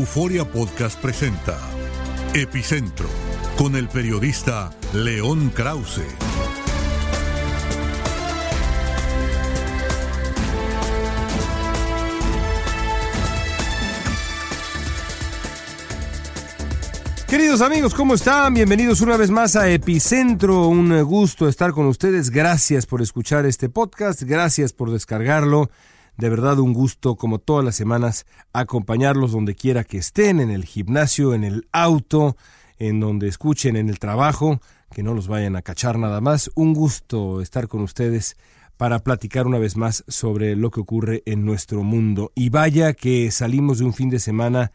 Euforia Podcast presenta Epicentro con el periodista León Krause. Queridos amigos, ¿cómo están? Bienvenidos una vez más a Epicentro. Un gusto estar con ustedes. Gracias por escuchar este podcast. Gracias por descargarlo. De verdad un gusto, como todas las semanas, acompañarlos donde quiera que estén, en el gimnasio, en el auto, en donde escuchen, en el trabajo, que no los vayan a cachar nada más. Un gusto estar con ustedes para platicar una vez más sobre lo que ocurre en nuestro mundo. Y vaya que salimos de un fin de semana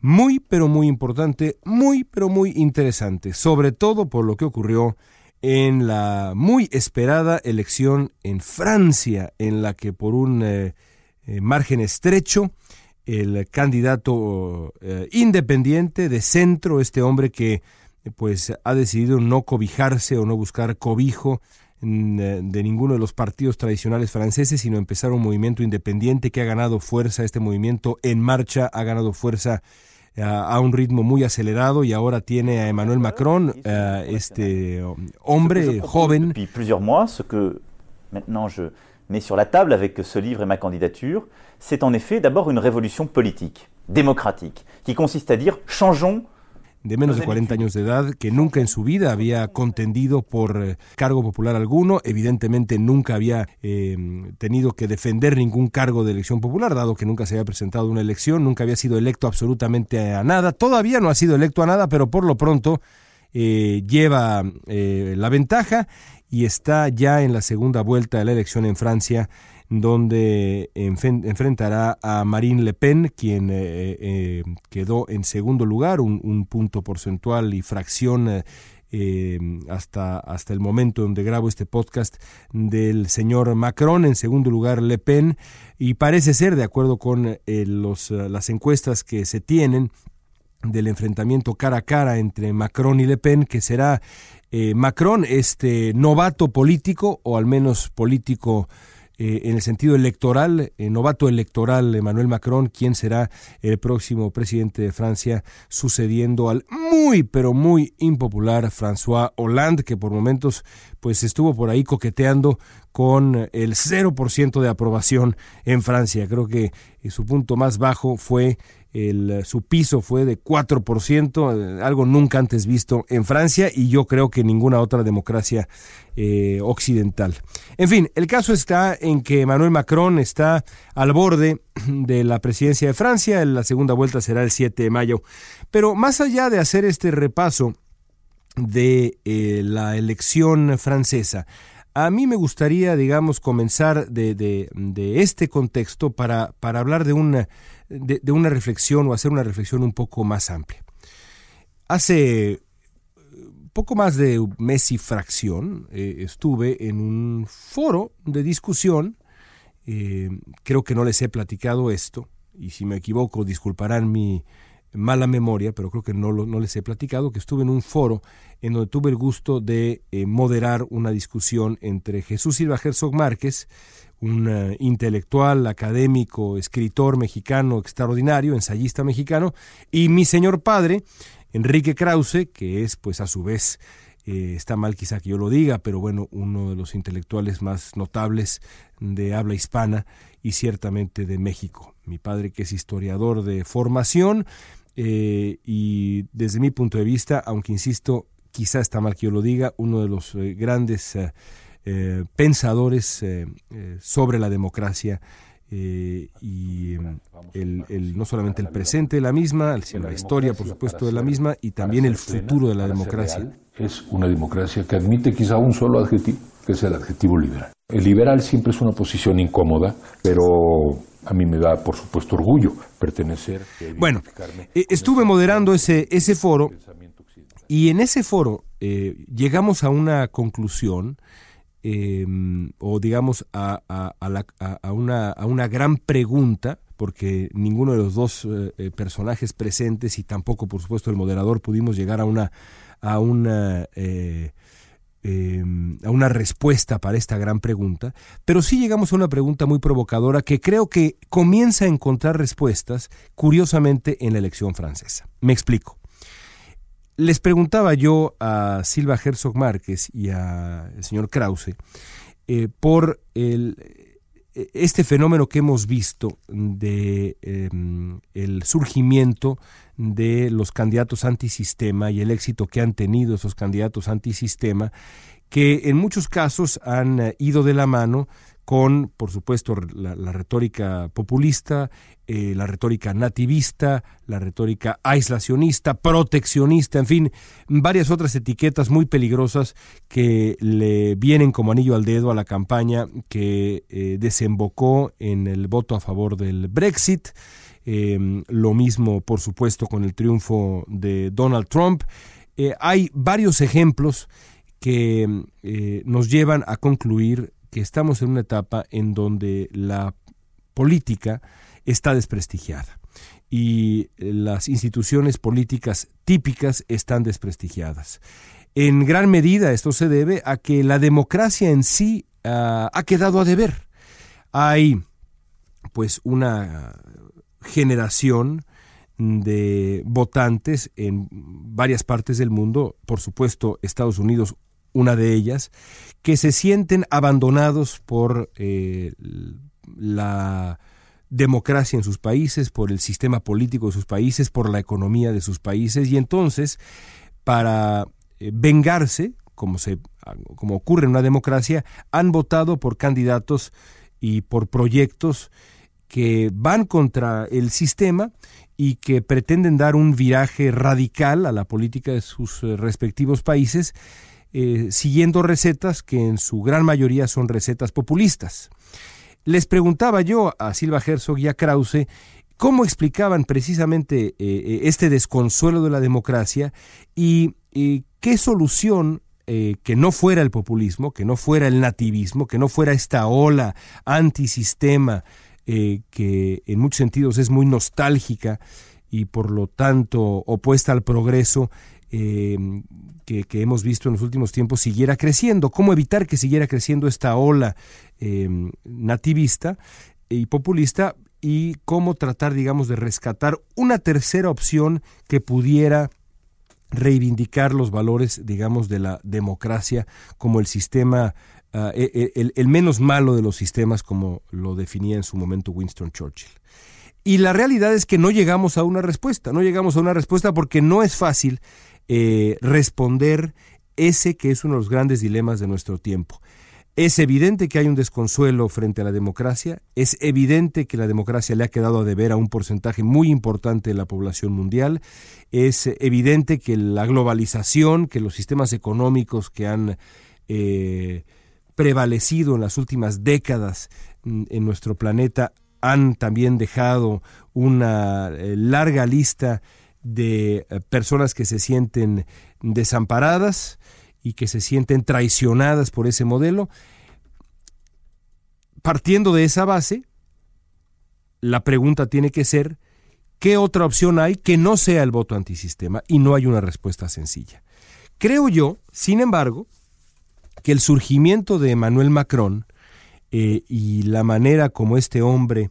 muy, pero muy importante, muy, pero muy interesante, sobre todo por lo que ocurrió en la muy esperada elección en Francia, en la que por un eh, eh, margen estrecho, el candidato eh, independiente de centro, este hombre que pues ha decidido no cobijarse o no buscar cobijo mm, de ninguno de los partidos tradicionales franceses, sino empezar un movimiento independiente que ha ganado fuerza, este movimiento en marcha ha ganado fuerza a un ritmo muy acelerado y ahora tiene a Emmanuel Macron, uh, este hombre joven. Depuis plusieurs mois, ce que maintenant je mets sur la table avec ce livre et ma candidature, c'est en effet d'abord une révolution politique, démocratique, qui consiste à dire changeons de menos de 40 años de edad, que nunca en su vida había contendido por eh, cargo popular alguno, evidentemente nunca había eh, tenido que defender ningún cargo de elección popular, dado que nunca se había presentado una elección, nunca había sido electo absolutamente a nada, todavía no ha sido electo a nada, pero por lo pronto eh, lleva la ventaja y está ya en la segunda vuelta de la elección en Francia donde enfrentará a Marine Le Pen, quien eh, eh, quedó en segundo lugar, un, punto porcentual y fracción eh, hasta, hasta el momento donde grabo este podcast del señor Macron, en segundo lugar Le Pen, y parece ser, de acuerdo con los, las encuestas que se tienen, del enfrentamiento cara a cara entre Macron y Le Pen, que será Macron, este novato político, o al menos político eh, en el sentido electoral, eh, novato electoral Emmanuel Macron, quien será el próximo presidente de Francia, sucediendo al muy, pero muy impopular François Hollande, que por momentos pues estuvo por ahí coqueteando con el 0% de aprobación en Francia. Creo que eh, su punto más bajo fue el, su piso fue de 4%, algo nunca antes visto en Francia y yo creo que ninguna otra democracia eh, occidental. En fin, el caso está en que Emmanuel Macron está al borde de la presidencia de Francia, la segunda vuelta será el 7 de mayo. Pero más allá de hacer este repaso de eh, la elección francesa, A mí me gustaría, digamos, comenzar de, de, este contexto para, para hablar de una, de, una reflexión o hacer una reflexión un poco más amplia. Hace poco más de mes y fracción eh, estuve en un foro de discusión, eh, creo que no les he platicado esto, y si me equivoco disculparán mi, mala memoria, pero creo que no, no les he platicado, que estuve en un foro en donde tuve el gusto de eh, moderar una discusión entre Jesús Silva Herzog Márquez, un eh, intelectual, académico, escritor mexicano extraordinario, ensayista mexicano, y mi señor padre, Enrique Krause, que es pues a su vez eh, está mal quizá que yo lo diga, pero bueno, uno de los intelectuales más notables de habla hispana y ciertamente de México. Mi padre que es historiador de formación eh, y desde mi punto de vista, aunque insisto, quizá está mal que yo lo diga, uno de los eh, grandes eh, pensadores sobre la democracia y el, no solamente el presente de la misma, sino la historia, por supuesto, de la misma y también el futuro de la democracia. Es una democracia que admite quizá un solo adjetivo, que es el adjetivo liberal. El liberal siempre es una posición incómoda, pero a mí me da, por supuesto, orgullo pertenecer. Bueno, eh, estuve moderando ese, ese foro y en ese foro eh, llegamos a una conclusión em, o digamos a, a, una, a, una, gran pregunta porque ninguno de los dos eh, personajes presentes y tampoco, por supuesto, el moderador pudimos llegar a una, a una Em, a una respuesta para esta gran pregunta, pero sí llegamos a una pregunta muy provocadora que creo que comienza a encontrar respuestas, curiosamente, en la elección francesa. Me explico. Les preguntaba yo a Silva Herzog Márquez y al señor Krause eh, por el, este fenómeno que hemos visto de em, el surgimiento de los candidatos antisistema y el éxito que han tenido esos candidatos antisistema, que en muchos casos han eh, ido de la mano con, por supuesto, la, retórica populista, eh, la retórica nativista, la retórica aislacionista, proteccionista, en fin, varias otras etiquetas muy peligrosas que le vienen como anillo al dedo a la campaña que eh, desembocó en el voto a favor del Brexit Em, lo mismo, por supuesto, con el triunfo de Donald Trump. Eh, hay varios ejemplos que eh, nos llevan a concluir que estamos en una etapa en donde la política está desprestigiada y las instituciones políticas típicas están desprestigiadas. En gran medida esto se debe a que la democracia en sí ah, ha quedado a deber. Hay pues una generación de votantes en varias partes del mundo, por supuesto Estados Unidos una de ellas, que se sienten abandonados por eh, la democracia en sus países, por el sistema político de sus países, por la economía de sus países, y entonces, para eh, vengarse, como, se, como ocurre en una democracia, han votado por candidatos y por proyectos que van contra el sistema y que pretenden dar un viraje radical a la política de sus eh, respectivos países, eh, siguiendo recetas que en su gran mayoría son recetas populistas. Les preguntaba yo a Silva Herzog y a Krause cómo explicaban precisamente eh, este desconsuelo de la democracia y qué solución que no fuera el populismo, que no fuera el nativismo, que no fuera esta ola antisistema eh, que en muchos sentidos es muy nostálgica y por lo tanto opuesta al progreso eh, que, hemos visto en los últimos tiempos, siguiera creciendo. ¿Cómo evitar que siguiera creciendo esta ola eh, nativista y populista? Y cómo tratar, digamos, de rescatar una tercera opción que pudiera reivindicar los valores, digamos, de la democracia como el sistema Ah, e, e, el, menos malo de los sistemas, como lo definía en su momento Winston Churchill. Y la realidad es que no llegamos a una respuesta, no llegamos a una respuesta porque no es fácil eh, responder ese que es uno de los grandes dilemas de nuestro tiempo. Es evidente que hay un desconsuelo frente a la democracia, es evidente que la democracia le ha quedado a deber a un porcentaje muy importante de la población mundial, es evidente que la globalización, que los sistemas económicos que han eh, prevalecido en las últimas décadas mm, en nuestro planeta han también dejado una eh, larga lista de eh, personas que se sienten desamparadas y que se sienten traicionadas por ese modelo. Partiendo de esa base, la pregunta tiene que ser, ¿qué otra opción hay que no sea el voto antisistema? Y no hay una respuesta sencilla. Creo yo, sin embargo, que el surgimiento de Emmanuel Macron eh, y la manera como este hombre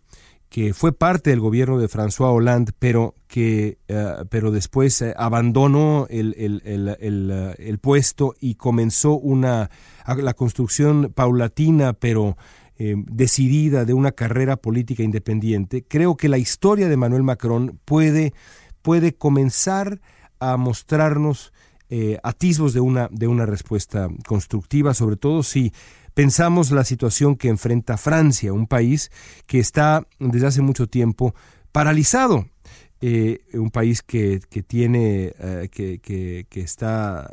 que fue parte del gobierno de François Hollande, pero que eh, pero después eh, abandonó el, el, puesto y comenzó una la construcción paulatina, pero decidida de una carrera política independiente. Creo que la historia de Emmanuel Macron puede, puede comenzar a mostrarnos eh, atisbos de una, de una respuesta constructiva, sobre todo si pensamos la situación que enfrenta Francia, un país que está desde hace mucho tiempo paralizado. Eh, un país que, tiene, eh, que, que, está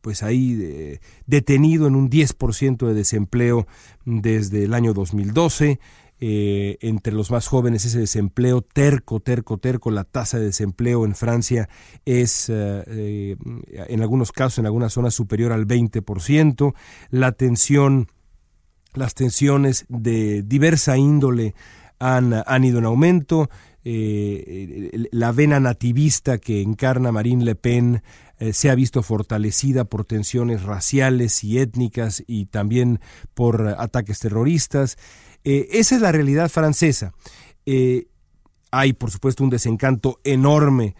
pues ahí detenido en un 10% de desempleo desde el año 2012, eh, entre los más jóvenes ese desempleo terco, terco, terco. La tasa de desempleo en Francia es eh, eh, en algunos casos, en algunas zonas superior al 20%. La tensión, las tensiones de diversa índole han, han ido en aumento. la vena nativista que encarna Marine Le Pen se ha visto fortalecida por tensiones raciales y étnicas y también por ataques terroristas. Eh, esa es la realidad francesa. Eh, hay, por supuesto, un desencanto enorme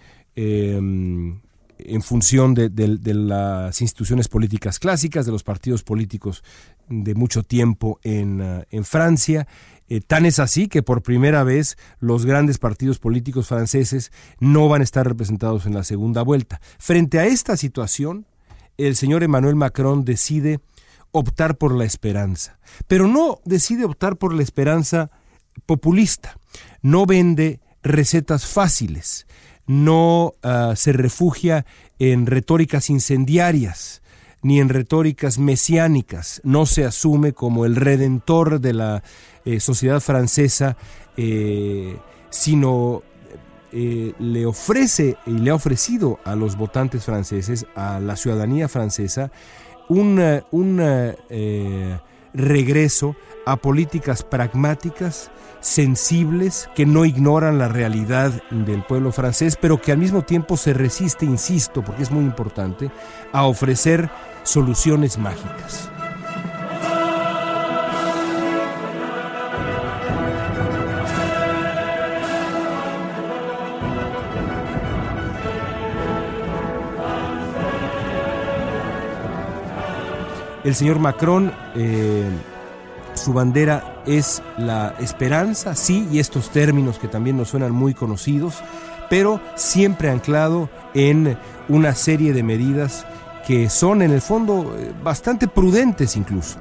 en función de, las instituciones políticas clásicas, de los partidos políticos de mucho tiempo en, uh, Francia. Eh, tan es así que por primera vez los grandes partidos políticos franceses no van a estar representados en la segunda vuelta. Frente a esta situación, el señor Emmanuel Macron decide optar por la esperanza, pero no decide optar por la esperanza populista, no vende recetas fáciles, no ah, se refugia en retóricas incendiarias, ni en retóricas mesiánicas, no se asume como el redentor de la eh, sociedad francesa, eh, sino eh, le ofrece y le ha ofrecido a los votantes franceses, a la ciudadanía francesa, un, regreso a políticas pragmáticas, sensibles, que no ignoran la realidad del pueblo francés, pero que al mismo tiempo se resiste, insisto, porque es muy importante, a ofrecer soluciones mágicas. El señor Macron, eh, su bandera es la esperanza, sí, y estos términos que también nos suenan muy conocidos, pero siempre anclado en una serie de medidas que son en el fondo eh, bastante prudentes incluso,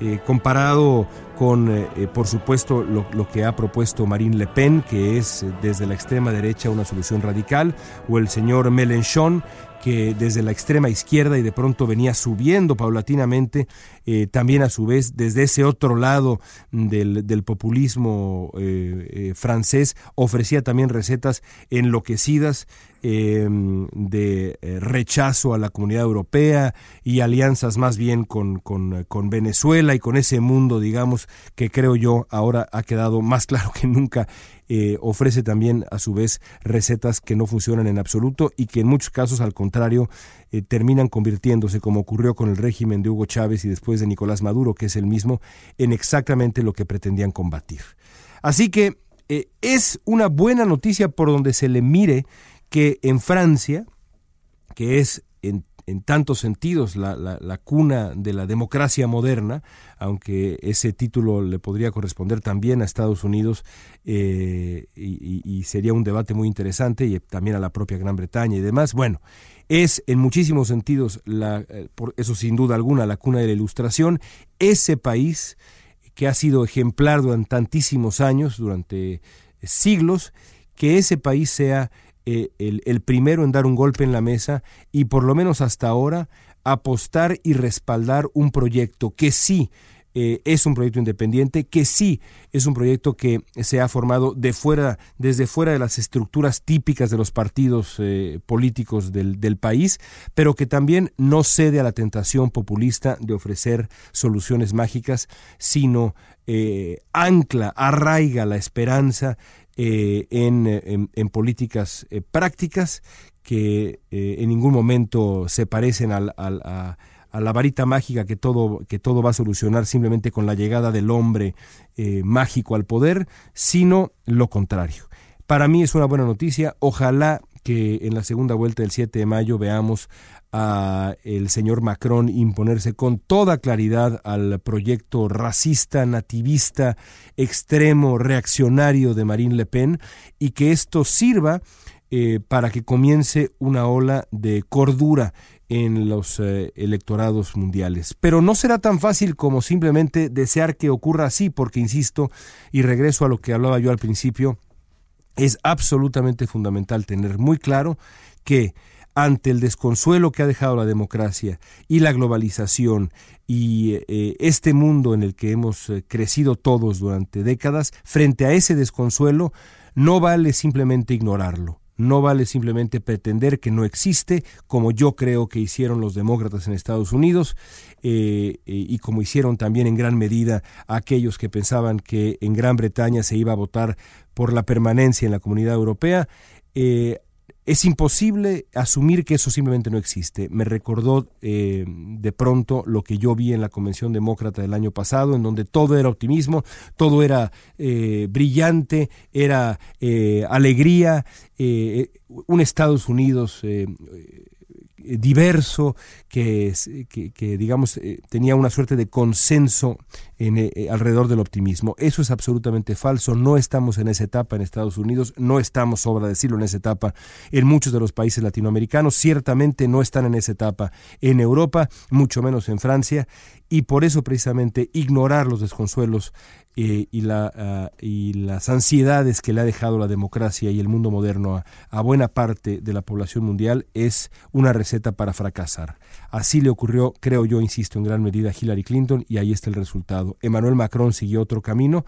eh, comparado con, por supuesto, lo, lo, que ha propuesto Marine Le Pen, que es desde la extrema derecha una solución radical, o el señor Mélenchon, que desde la extrema izquierda y de pronto venía subiendo paulatinamente, eh, también a su vez desde ese otro lado del, populismo eh, eh, francés, ofrecía también recetas enloquecidas em, de rechazo a la comunidad europea y alianzas más bien con, con, con, Venezuela y con ese mundo, digamos, que creo yo ahora ha quedado más claro que nunca eh, ofrece también a su vez recetas que no funcionan en absoluto y que en muchos casos al contrario eh, terminan convirtiéndose, como ocurrió con el régimen de Hugo Chávez y después de Nicolás Maduro, que es el mismo, en exactamente lo que pretendían combatir. Así que eh, es una buena noticia por donde se le mire que en Francia, que es en en tantos sentidos la, la, cuna de la democracia moderna, aunque ese título le podría corresponder también a Estados Unidos eh, y, sería un debate muy interesante y también a la propia Gran Bretaña y demás. Bueno, es en muchísimos sentidos, la, eh, por eso sin duda alguna, la cuna de la ilustración, ese país que ha sido ejemplar durante tantísimos años, durante siglos, que ese país sea eh, el, primero en dar un golpe en la mesa y por lo menos hasta ahora apostar y respaldar un proyecto que sí eh, es un proyecto independiente, que sí es un proyecto que se ha formado de fuera, desde fuera de las estructuras típicas de los partidos eh, políticos del, país, pero que también no cede a la tentación populista de ofrecer soluciones mágicas, sino ancla, arraiga la esperanza en, en, políticas prácticas que en ningún momento se parecen al, a la varita mágica que todo, que todo va a solucionar simplemente con la llegada del hombre eh, mágico al poder, sino lo contrario. Para mí es una buena noticia. Ojalá que en la segunda vuelta del 7 de mayo veamos a el señor Macron imponerse con toda claridad al proyecto racista, nativista, extremo, reaccionario de Marine Le Pen y que esto sirva eh, para que comience una ola de cordura en los eh, electorados mundiales. Pero no será tan fácil como simplemente desear que ocurra así, porque, insisto, y regreso a lo que hablaba yo al principio, es absolutamente fundamental tener muy claro que ante el desconsuelo que ha dejado la democracia y la globalización y eh, este mundo en el que hemos eh, crecido todos durante décadas, frente a ese desconsuelo, no vale simplemente ignorarlo no vale simplemente pretender que no existe, como yo creo que hicieron los demócratas en Estados Unidos eh, y como hicieron también en gran medida aquellos que pensaban que en Gran Bretaña se iba a votar por la permanencia en la comunidad europea. Es imposible asumir que eso simplemente no existe. Me recordó eh, de pronto lo que yo vi en la Convención Demócrata del año pasado, en donde todo era optimismo, todo era eh, brillante, era eh, alegría, un Estados Unidos diverso, que, digamos tenía una suerte de consenso eh, alrededor del optimismo. Eso es absolutamente falso. No estamos en esa etapa en Estados Unidos, no estamos, sobra decirlo, en esa etapa en muchos de los países latinoamericanos. Ciertamente no están en esa etapa en Europa, mucho menos en Francia, y por eso precisamente ignorar los desconsuelos eh, ah, y, las ansiedades que le ha dejado la democracia y el mundo moderno a, buena parte de la población mundial es una receta para fracasar. Así le ocurrió, creo yo, insisto, en gran medida a Hillary Clinton y ahí está el resultado. Emmanuel Macron siguió otro camino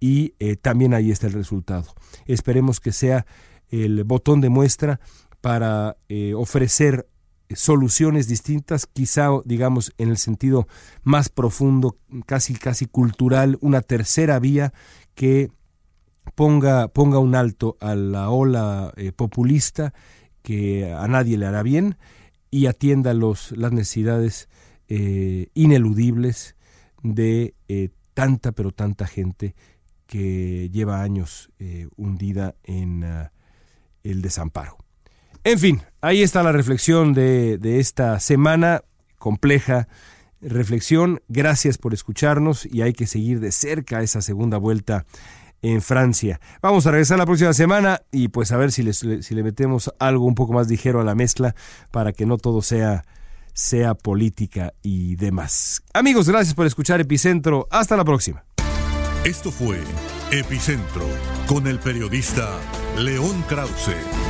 y eh, también ahí está el resultado. Esperemos que sea el botón de muestra para eh, ofrecer soluciones distintas, quizá digamos en el sentido más profundo, casi casi cultural, una tercera vía que ponga, ponga un alto a la ola eh, populista que a nadie le hará bien y atienda los, las necesidades ineludibles de eh, tanta pero tanta gente que lleva años hundida en ah, el desamparo. En fin, ahí está la reflexión de, esta semana compleja reflexión. Gracias por escucharnos y hay que seguir de cerca esa segunda vuelta en Francia. Vamos a regresar la próxima semana y pues a ver si, si le metemos algo un poco más ligero a la mezcla para que no todo sea, sea política y demás. Amigos, gracias por escuchar Epicentro. Hasta la próxima. Esto fue Epicentro con el periodista León Krause.